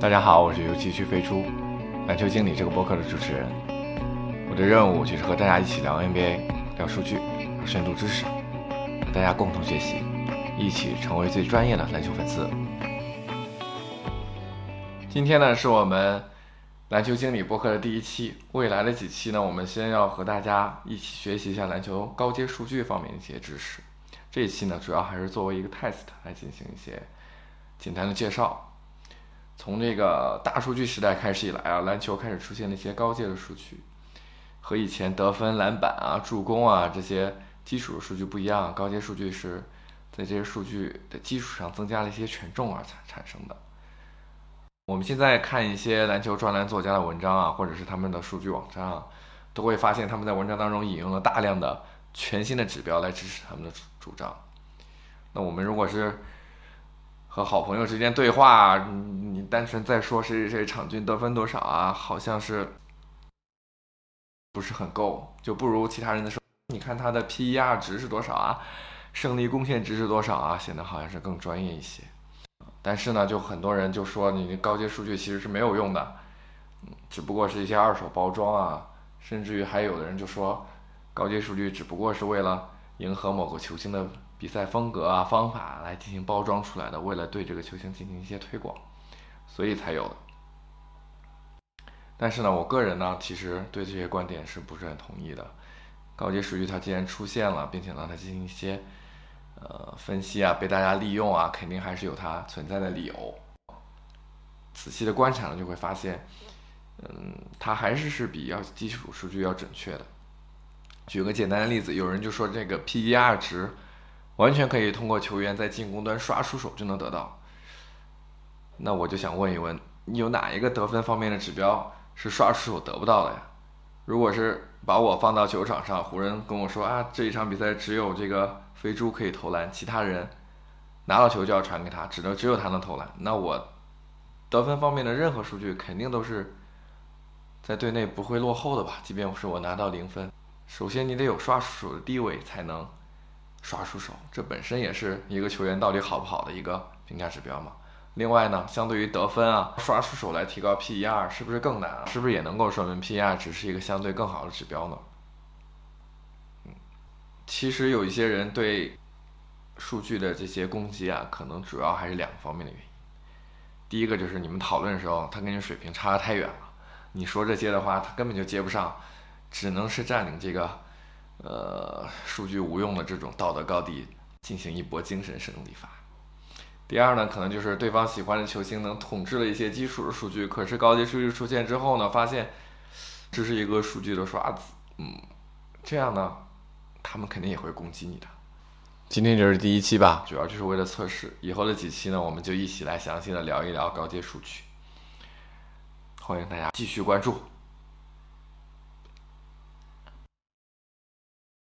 大家好，我是游戏区飞猪，篮球经理这个播客的主持人。我的任务就是和大家一起聊 NBA，聊数据，聊深度知识，和大家共同学习，一起成为最专业的篮球粉丝。今天呢，是我们篮球经理播客的第一期。未来的几期呢，我们先要和大家一起学习一下篮球高阶数据方面的一些知识。这一期呢，主要还是作为一个 test 来进行一些简单的介绍。从这个大数据时代开始以来啊，篮球开始出现了一些高阶的数据，和以前得分、篮板啊、助攻啊这些基础的数据不一样。高阶数据是在这些数据的基础上增加了一些权重而产产生的。我们现在看一些篮球专栏作家的文章啊，或者是他们的数据网站啊，都会发现他们在文章当中引用了大量的全新的指标来支持他们的主张。那我们如果是和好朋友之间对话，单纯在说谁谁谁场均得分多少啊，好像是不是很够，就不如其他人的说，你看他的 PER 值是多少啊，胜利贡献值是多少啊，显得好像是更专业一些。但是呢，就很多人就说你高阶数据其实是没有用的，只不过是一些二手包装啊，甚至于还有的人就说高阶数据只不过是为了迎合某个球星的。比赛风格啊，方法来进行包装出来的，为了对这个球星进行一些推广，所以才有的。但是呢，我个人呢，其实对这些观点是不是很同意的？高阶数据它既然出现了，并且让它进行一些呃分析啊，被大家利用啊，肯定还是有它存在的理由。仔细的观察呢，就会发现，嗯，它还是是比要基础数据要准确的。举个简单的例子，有人就说这个 PER 值。完全可以通过球员在进攻端刷出手就能得到。那我就想问一问，你有哪一个得分方面的指标是刷出手得不到的呀？如果是把我放到球场上，湖人跟我说啊，这一场比赛只有这个飞猪可以投篮，其他人拿到球就要传给他，只能只有他能投篮。那我得分方面的任何数据肯定都是在队内不会落后的吧？即便是我拿到零分，首先你得有刷出手的地位才能。刷出手，这本身也是一个球员到底好不好的一个评价指标嘛。另外呢，相对于得分啊，刷出手来提高 PER 是不是更难啊？是不是也能够说明 PER 只是一个相对更好的指标呢？嗯，其实有一些人对数据的这些攻击啊，可能主要还是两个方面的原因。第一个就是你们讨论的时候，他跟你水平差得太远了，你说这些的话，他根本就接不上，只能是占领这个。呃，数据无用的这种道德高地进行一波精神胜利法。第二呢，可能就是对方喜欢的球星能统治了一些基础的数据，可是高级数据出现之后呢，发现这是一个数据的刷子，嗯，这样呢，他们肯定也会攻击你的。今天就是第一期吧，主要就是为了测试，以后的几期呢，我们就一起来详细的聊一聊高阶数据，欢迎大家继续关注。